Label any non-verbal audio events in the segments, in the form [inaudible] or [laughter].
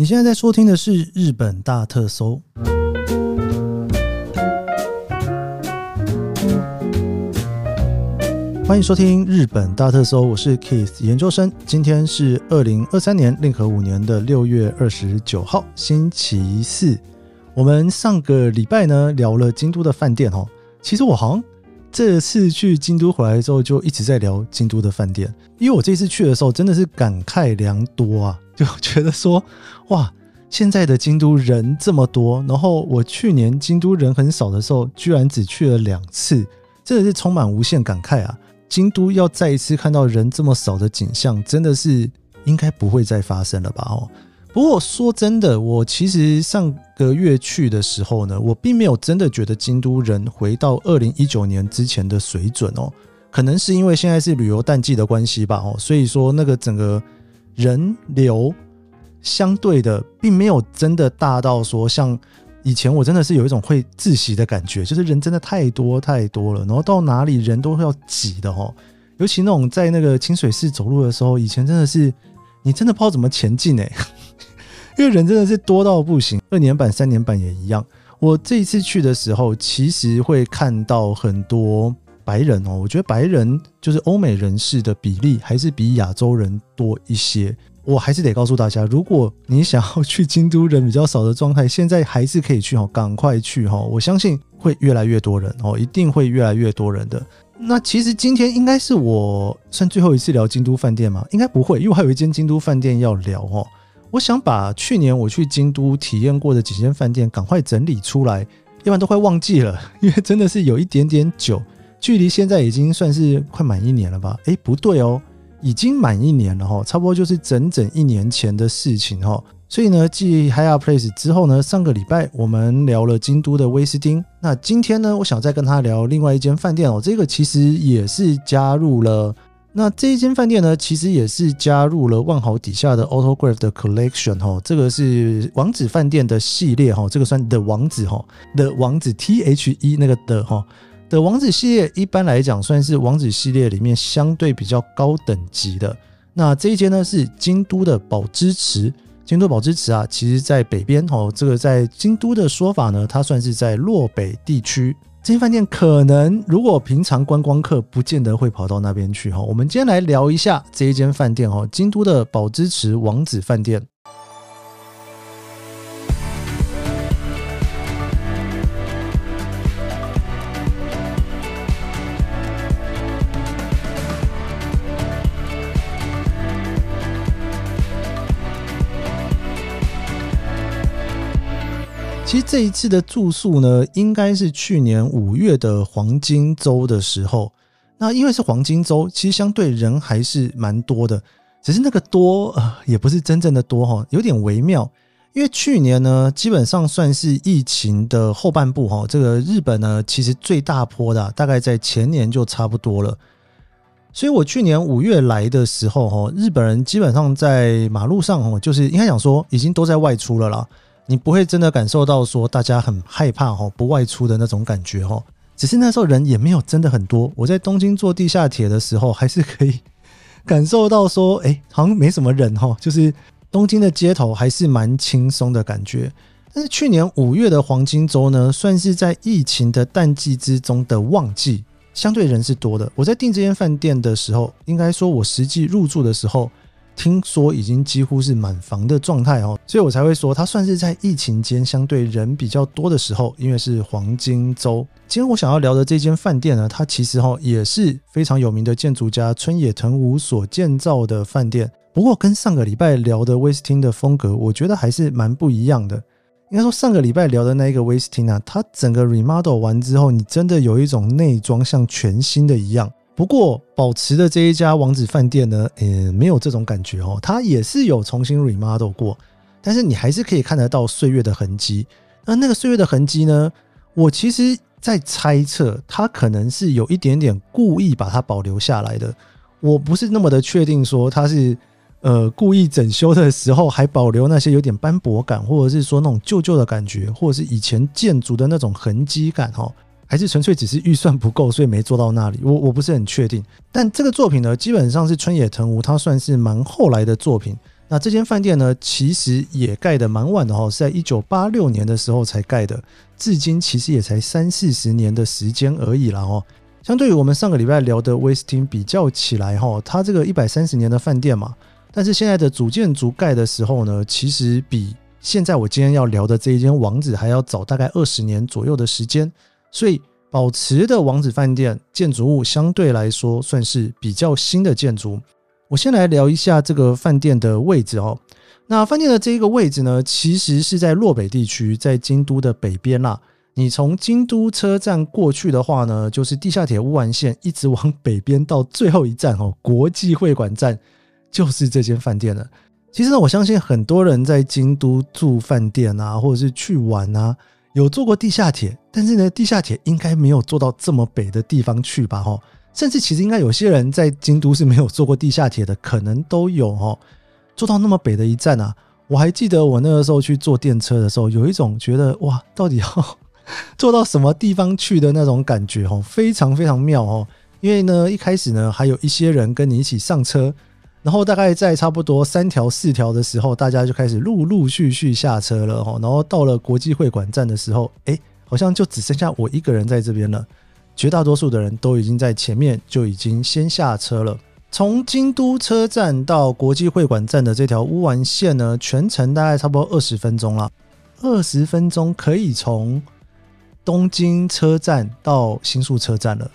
你现在在收听的是日本大特搜，欢迎收听日本大特搜，我是 Keith 研究生。今天是二零二三年令和五年的六月二十九号，星期四。我们上个礼拜呢聊了京都的饭店哦，其实我好像这次去京都回来之后就一直在聊京都的饭店，因为我这次去的时候真的是感慨良多啊。就 [laughs] 觉得说，哇，现在的京都人这么多，然后我去年京都人很少的时候，居然只去了两次，真的是充满无限感慨啊！京都要再一次看到人这么少的景象，真的是应该不会再发生了吧？哦，不过说真的，我其实上个月去的时候呢，我并没有真的觉得京都人回到二零一九年之前的水准哦，可能是因为现在是旅游淡季的关系吧？哦，所以说那个整个。人流相对的，并没有真的大到说像以前，我真的是有一种会窒息的感觉，就是人真的太多太多了，然后到哪里人都会要挤的哦。尤其那种在那个清水寺走路的时候，以前真的是你真的不知道怎么前进哎，[laughs] 因为人真的是多到不行。二年版、三年版也一样。我这一次去的时候，其实会看到很多。白人哦，我觉得白人就是欧美人士的比例还是比亚洲人多一些。我还是得告诉大家，如果你想要去京都人比较少的状态，现在还是可以去哦，赶快去哈！我相信会越来越多人哦，一定会越来越多人的。那其实今天应该是我算最后一次聊京都饭店吗？应该不会，因为我还有一间京都饭店要聊哦。我想把去年我去京都体验过的几间饭店赶快整理出来，要不然都快忘记了，因为真的是有一点点久。距离现在已经算是快满一年了吧？诶，不对哦，已经满一年了哈，差不多就是整整一年前的事情哈。所以呢，继 Hyatt Place 之后呢，上个礼拜我们聊了京都的威斯汀。那今天呢，我想再跟他聊另外一间饭店哦，这个其实也是加入了。那这一间饭店呢，其实也是加入了万豪底下的 Autograph 的 Collection 哈，这个是王子饭店的系列哈，这个算的王子哈的王子 T H E 那个的哈。的王子系列一般来讲算是王子系列里面相对比较高等级的。那这一间呢是京都的宝芝池，京都宝芝池啊，其实在北边哦。这个在京都的说法呢，它算是在洛北地区。这间饭店可能如果平常观光客不见得会跑到那边去哈。我们今天来聊一下这一间饭店哦，京都的宝芝池王子饭店。其实这一次的住宿呢，应该是去年五月的黄金周的时候。那因为是黄金周，其实相对人还是蛮多的，只是那个多呃，也不是真正的多哈，有点微妙。因为去年呢，基本上算是疫情的后半部哈，这个日本呢，其实最大坡的大概在前年就差不多了。所以我去年五月来的时候哈，日本人基本上在马路上哈，就是应该讲说已经都在外出了啦。你不会真的感受到说大家很害怕哈，不外出的那种感觉哈，只是那时候人也没有真的很多。我在东京坐地下铁的时候，还是可以感受到说，哎，好像没什么人哈，就是东京的街头还是蛮轻松的感觉。但是去年五月的黄金周呢，算是在疫情的淡季之中的旺季，相对人是多的。我在订这间饭店的时候，应该说我实际入住的时候。听说已经几乎是满房的状态哦，所以我才会说它算是在疫情间相对人比较多的时候，因为是黄金周。今天我想要聊的这间饭店呢，它其实哈也是非常有名的建筑家村野藤吾所建造的饭店。不过跟上个礼拜聊的威斯汀的风格，我觉得还是蛮不一样的。应该说上个礼拜聊的那一个威斯汀啊，它整个 remodel 完之后，你真的有一种内装像全新的一样。不过，保持的这一家王子饭店呢，呃，没有这种感觉哦。它也是有重新 remodel 过，但是你还是可以看得到岁月的痕迹。那那个岁月的痕迹呢，我其实在猜测，它可能是有一点点故意把它保留下来的。我不是那么的确定说它是呃故意整修的时候还保留那些有点斑驳感，或者是说那种旧旧的感觉，或者是以前建筑的那种痕迹感哈。还是纯粹只是预算不够，所以没做到那里。我我不是很确定。但这个作品呢，基本上是春野藤吾，他算是蛮后来的作品。那这间饭店呢，其实也盖得蛮晚的哈，是在一九八六年的时候才盖的，至今其实也才三四十年的时间而已啦哦。相对于我们上个礼拜聊的威斯汀比较起来哈，它这个一百三十年的饭店嘛，但是现在的主建筑盖的时候呢，其实比现在我今天要聊的这一间王子还要早大概二十年左右的时间，所以宝池的王子饭店建筑物相对来说算是比较新的建筑。我先来聊一下这个饭店的位置哦。那饭店的这一个位置呢，其实是在洛北地区，在京都的北边啦。你从京都车站过去的话呢，就是地下铁乌丸线一直往北边到最后一站哦，国际会馆站就是这间饭店了。其实呢，我相信很多人在京都住饭店啊，或者是去玩啊，有坐过地下铁，但是呢，地下铁应该没有坐到这么北的地方去吧？哈。甚至其实应该有些人在京都是没有坐过地下铁的，可能都有哦。坐到那么北的一站啊，我还记得我那个时候去坐电车的时候，有一种觉得哇，到底要 [laughs] 坐到什么地方去的那种感觉哦，非常非常妙哦。因为呢，一开始呢还有一些人跟你一起上车，然后大概在差不多三条四条的时候，大家就开始陆陆续续下车了哦。然后到了国际会馆站的时候，哎，好像就只剩下我一个人在这边了。绝大多数的人都已经在前面就已经先下车了。从京都车站到国际会馆站的这条乌丸线呢，全程大概差不多二十分钟了。二十分钟可以从东京车站到新宿车站了。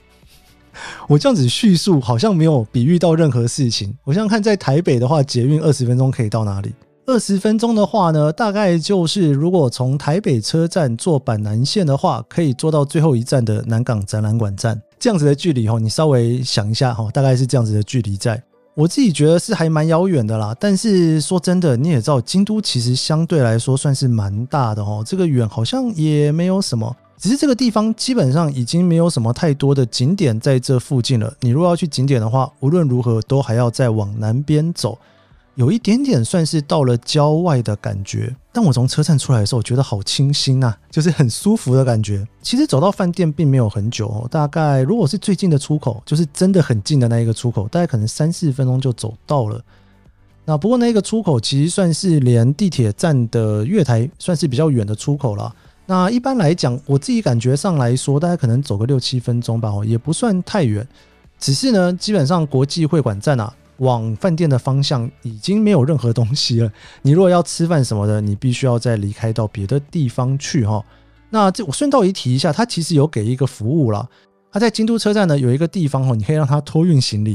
[laughs] 我这样子叙述好像没有比喻到任何事情。我想看，在台北的话，捷运二十分钟可以到哪里？二十分钟的话呢，大概就是如果从台北车站坐板南线的话，可以坐到最后一站的南港展览馆站，这样子的距离哈，你稍微想一下哈，大概是这样子的距离，在我自己觉得是还蛮遥远的啦。但是说真的，你也知道，京都其实相对来说算是蛮大的哦，这个远好像也没有什么，只是这个地方基本上已经没有什么太多的景点在这附近了。你如果要去景点的话，无论如何都还要再往南边走。有一点点算是到了郊外的感觉，但我从车站出来的时候，我觉得好清新啊，[laughs] 就是很舒服的感觉。其实走到饭店并没有很久哦，大概如果是最近的出口，就是真的很近的那一个出口，大概可能三四分钟就走到了。那不过那个出口其实算是连地铁站的月台算是比较远的出口了。那一般来讲，我自己感觉上来说，大概可能走个六七分钟吧，哦，也不算太远。只是呢，基本上国际会馆站啊。往饭店的方向已经没有任何东西了。你如果要吃饭什么的，你必须要再离开到别的地方去哈。那这我顺道一提一下，它其实有给一个服务啦。它在京都车站呢有一个地方哦，你可以让它托运行李。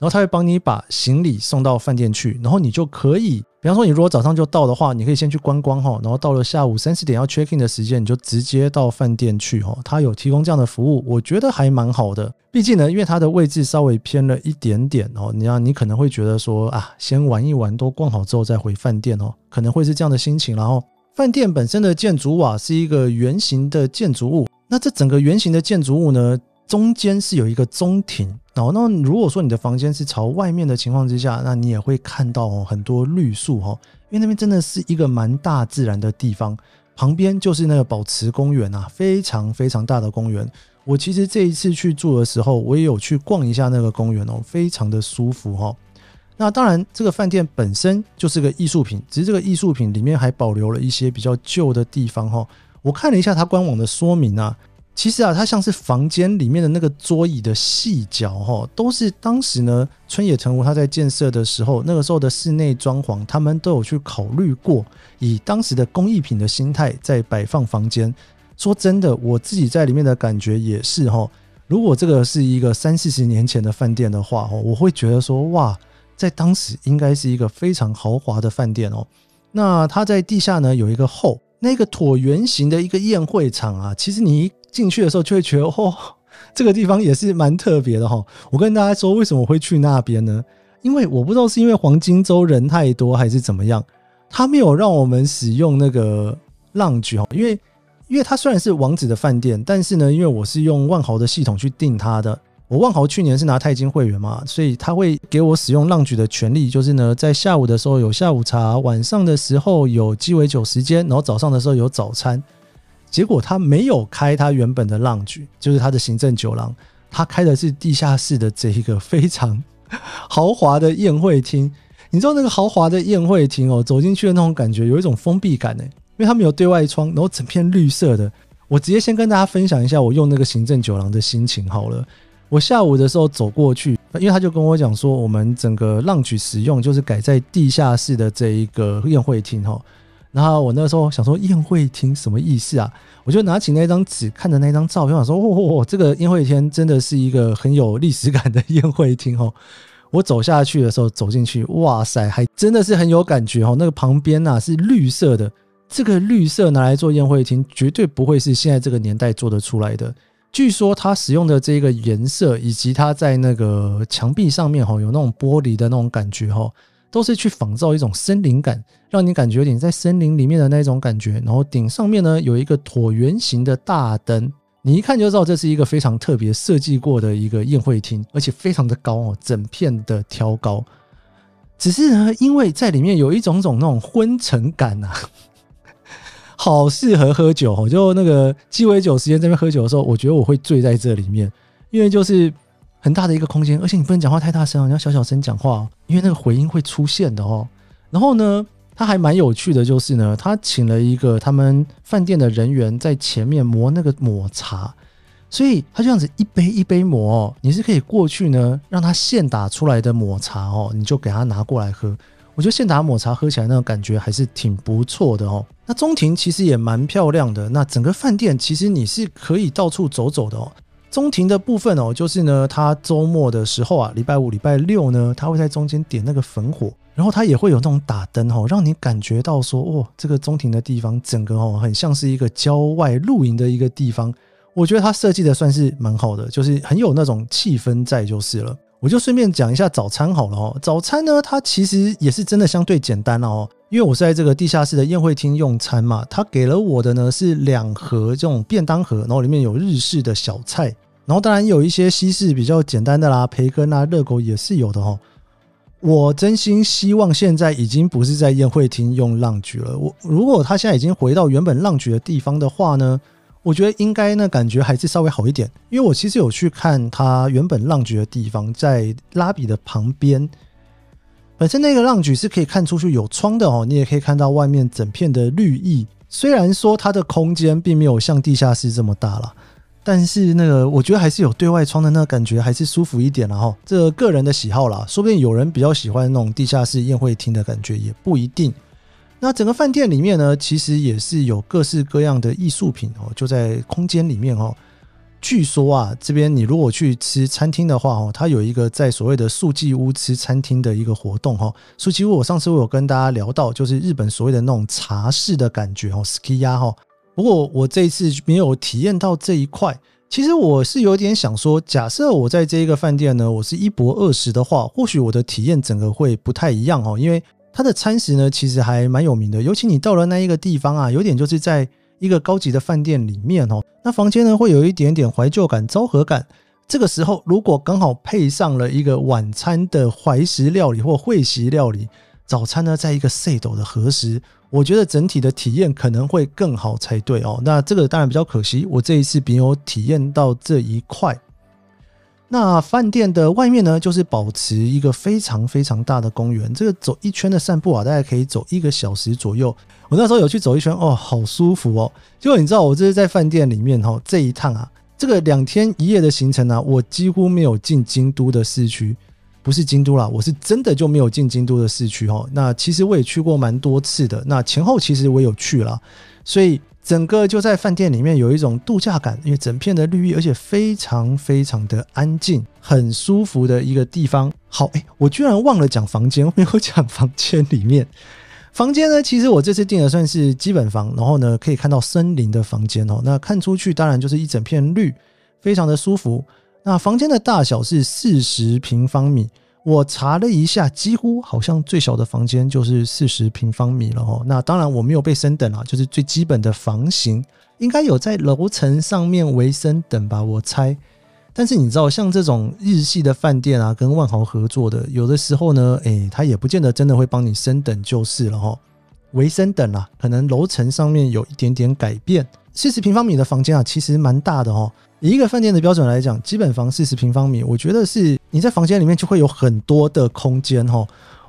然后他会帮你把行李送到饭店去，然后你就可以，比方说你如果早上就到的话，你可以先去观光哈，然后到了下午三四点要 check in 的时间，你就直接到饭店去哈。它有提供这样的服务，我觉得还蛮好的。毕竟呢，因为它的位置稍微偏了一点点哦，你要你可能会觉得说啊，先玩一玩，都逛好之后再回饭店哦，可能会是这样的心情。然后饭店本身的建筑瓦是一个圆形的建筑物，那这整个圆形的建筑物呢，中间是有一个中庭。然后，那如果说你的房间是朝外面的情况之下，那你也会看到哦很多绿树哈，因为那边真的是一个蛮大自然的地方，旁边就是那个宝池公园啊，非常非常大的公园。我其实这一次去住的时候，我也有去逛一下那个公园哦，非常的舒服哈。那当然，这个饭店本身就是个艺术品，只是这个艺术品里面还保留了一些比较旧的地方哈。我看了一下它官网的说明啊。其实啊，它像是房间里面的那个桌椅的细角哈，都是当时呢春野藤吾他在建设的时候，那个时候的室内装潢，他们都有去考虑过，以当时的工艺品的心态在摆放房间。说真的，我自己在里面的感觉也是哈，如果这个是一个三四十年前的饭店的话哈，我会觉得说哇，在当时应该是一个非常豪华的饭店哦。那它在地下呢有一个后那个椭圆形的一个宴会场啊，其实你。进去的时候就会觉得，哦，[laughs] 这个地方也是蛮特别的哈。我跟大家说，为什么会去那边呢？因为我不知道是因为黄金周人太多还是怎么样，他没有让我们使用那个 lounge 哈。因为，因为它虽然是王子的饭店，但是呢，因为我是用万豪的系统去订它的，我万豪去年是拿钛金会员嘛，所以他会给我使用 lounge 的权利，就是呢，在下午的时候有下午茶，晚上的时候有鸡尾酒时间，然后早上的时候有早餐。结果他没有开他原本的 lounge，就是他的行政酒廊，他开的是地下室的这一个非常豪华的宴会厅。你知道那个豪华的宴会厅哦，走进去的那种感觉，有一种封闭感呢，因为他没有对外窗，然后整片绿色的。我直接先跟大家分享一下我用那个行政酒廊的心情好了。我下午的时候走过去，因为他就跟我讲说，我们整个浪曲使用就是改在地下室的这一个宴会厅哈。然后我那时候想说，宴会厅什么意思啊？我就拿起那张纸，看着那张照片，我说：“哦，这个宴会厅真的是一个很有历史感的宴会厅哦。[laughs] ”我走下去的时候，走进去，哇塞，还真的是很有感觉哦。那个旁边呐是绿色的，这个绿色拿来做宴会厅，绝对不会是现在这个年代做得出来的。据说它使用的这个颜色，以及它在那个墙壁上面哈，有那种玻璃的那种感觉哈。都是去仿造一种森林感，让你感觉有点在森林里面的那种感觉。然后顶上面呢有一个椭圆形的大灯，你一看就知道这是一个非常特别设计过的一个宴会厅，而且非常的高哦，整片的挑高。只是呢，因为在里面有一种种那种昏沉感呐，好适合喝酒哦。就那个鸡尾酒时间这边喝酒的时候，我觉得我会醉在这里面，因为就是。很大的一个空间，而且你不能讲话太大声哦，你要小小声讲话，因为那个回音会出现的哦。然后呢，他还蛮有趣的，就是呢，他请了一个他们饭店的人员在前面磨那个抹茶，所以他这样子一杯一杯磨哦，你是可以过去呢，让他现打出来的抹茶哦，你就给他拿过来喝。我觉得现打抹茶喝起来那种感觉还是挺不错的哦。那中庭其实也蛮漂亮的，那整个饭店其实你是可以到处走走的哦。中庭的部分哦，就是呢，他周末的时候啊，礼拜五、礼拜六呢，他会在中间点那个焚火，然后他也会有那种打灯哦，让你感觉到说，哦，这个中庭的地方整个哦，很像是一个郊外露营的一个地方。我觉得他设计的算是蛮好的，就是很有那种气氛在就是了。我就顺便讲一下早餐好了哦，早餐呢，它其实也是真的相对简单哦。因为我是在这个地下室的宴会厅用餐嘛，他给了我的呢是两盒这种便当盒，然后里面有日式的小菜。然后当然有一些西式比较简单的啦，培根啊、热狗也是有的哦。我真心希望现在已经不是在宴会厅用浪菊了。我如果他现在已经回到原本浪菊的地方的话呢，我觉得应该呢感觉还是稍微好一点。因为我其实有去看他原本浪菊的地方，在拉比的旁边，本身那个浪菊是可以看出去有窗的哦，你也可以看到外面整片的绿意。虽然说它的空间并没有像地下室这么大了。但是那个，我觉得还是有对外窗的那个感觉，还是舒服一点了哈。这个人的喜好啦，说不定有人比较喜欢那种地下室宴会厅的感觉，也不一定。那整个饭店里面呢，其实也是有各式各样的艺术品哦，就在空间里面哦。据说啊，这边你如果去吃餐厅的话哦，它有一个在所谓的素伎屋吃餐厅的一个活动哈。素伎屋，我上次我有跟大家聊到，就是日本所谓的那种茶室的感觉哦，skiya 哈。不过我这一次没有体验到这一块。其实我是有点想说，假设我在这一个饭店呢，我是一博二食的话，或许我的体验整个会不太一样哦。因为它的餐食呢，其实还蛮有名的。尤其你到了那一个地方啊，有点就是在一个高级的饭店里面哦。那房间呢，会有一点点怀旧感、昭和感。这个时候，如果刚好配上了一个晚餐的怀石料理或会席料理，早餐呢，在一个 set 的和食。我觉得整体的体验可能会更好才对哦。那这个当然比较可惜，我这一次没有体验到这一块。那饭店的外面呢，就是保持一个非常非常大的公园。这个走一圈的散步啊，大概可以走一个小时左右。我那时候有去走一圈哦，好舒服哦。结果你知道，我这是在饭店里面哈，这一趟啊，这个两天一夜的行程啊，我几乎没有进京都的市区。不是京都啦，我是真的就没有进京都的市区哦。那其实我也去过蛮多次的，那前后其实我有去了，所以整个就在饭店里面有一种度假感，因为整片的绿意，而且非常非常的安静，很舒服的一个地方。好，哎，我居然忘了讲房间，没有讲房间里面。[laughs] 房间呢，其实我这次订的算是基本房，然后呢可以看到森林的房间哦。那看出去当然就是一整片绿，非常的舒服。那房间的大小是四十平方米，我查了一下，几乎好像最小的房间就是四十平方米了哦。那当然我没有被升等啊，就是最基本的房型，应该有在楼层上面为升等吧，我猜。但是你知道，像这种日系的饭店啊，跟万豪合作的，有的时候呢，诶，他也不见得真的会帮你升等就是了哈。为升等啊，可能楼层上面有一点点改变。四十平方米的房间啊，其实蛮大的哦。以一个饭店的标准来讲，基本房四十平方米，我觉得是你在房间里面就会有很多的空间哈。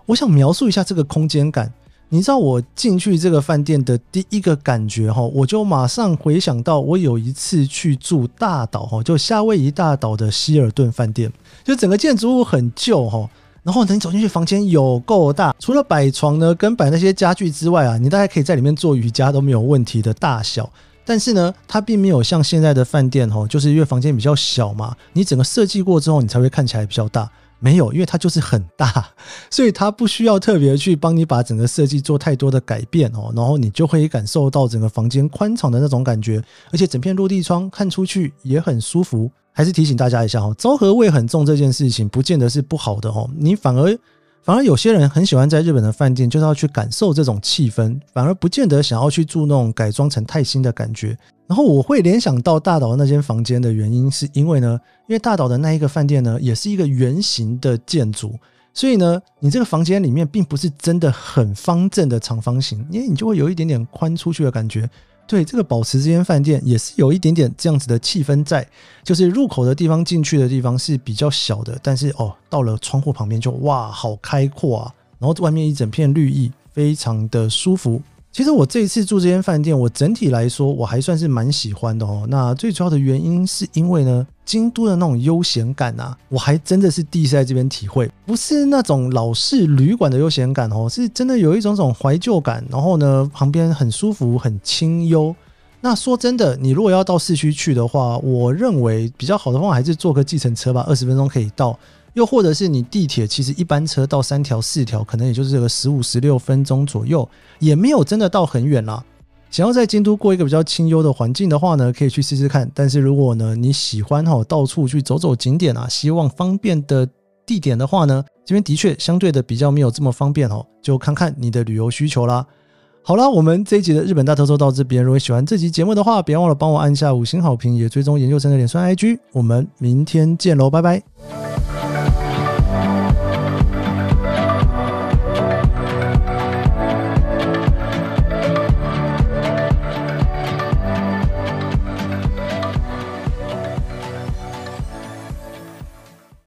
我想描述一下这个空间感。你知道我进去这个饭店的第一个感觉哈，我就马上回想到我有一次去住大岛哈，就夏威夷大岛的希尔顿饭店，就整个建筑物很旧哈，然后等你走进去，房间有够大，除了摆床呢跟摆那些家具之外啊，你大概可以在里面做瑜伽都没有问题的大小。但是呢，它并没有像现在的饭店哈，就是因为房间比较小嘛，你整个设计过之后，你才会看起来比较大。没有，因为它就是很大，[laughs] 所以它不需要特别去帮你把整个设计做太多的改变哦，然后你就会感受到整个房间宽敞的那种感觉，而且整片落地窗看出去也很舒服。还是提醒大家一下哦，昭和味很重这件事情，不见得是不好的哦，你反而。反而有些人很喜欢在日本的饭店，就是要去感受这种气氛，反而不见得想要去住那种改装成泰新的感觉。然后我会联想到大岛那间房间的原因，是因为呢，因为大岛的那一个饭店呢，也是一个圆形的建筑，所以呢，你这个房间里面并不是真的很方正的长方形，因为你就会有一点点宽出去的感觉。对，这个保持这间饭店也是有一点点这样子的气氛在，就是入口的地方进去的地方是比较小的，但是哦，到了窗户旁边就哇，好开阔啊，然后外面一整片绿意，非常的舒服。其实我这一次住这间饭店，我整体来说我还算是蛮喜欢的哦。那最主要的原因是因为呢，京都的那种悠闲感啊，我还真的是第一次在这边体会，不是那种老式旅馆的悠闲感哦，是真的有一种种怀旧感。然后呢，旁边很舒服，很清幽。那说真的，你如果要到市区去的话，我认为比较好的方法还是坐个计程车吧，二十分钟可以到。又或者是你地铁，其实一班车到三条四条，可能也就是个十五十六分钟左右，也没有真的到很远啦。想要在京都过一个比较清幽的环境的话呢，可以去试试看。但是如果呢你喜欢哈到处去走走景点啊，希望方便的地点的话呢，这边的确相对的比较没有这么方便哦，就看看你的旅游需求啦。好啦，我们这一集的日本大特搜到这边。如果喜欢这集节目的话，别忘了帮我按下五星好评，也追踪研究生的脸书 IG。我们明天见喽，拜拜。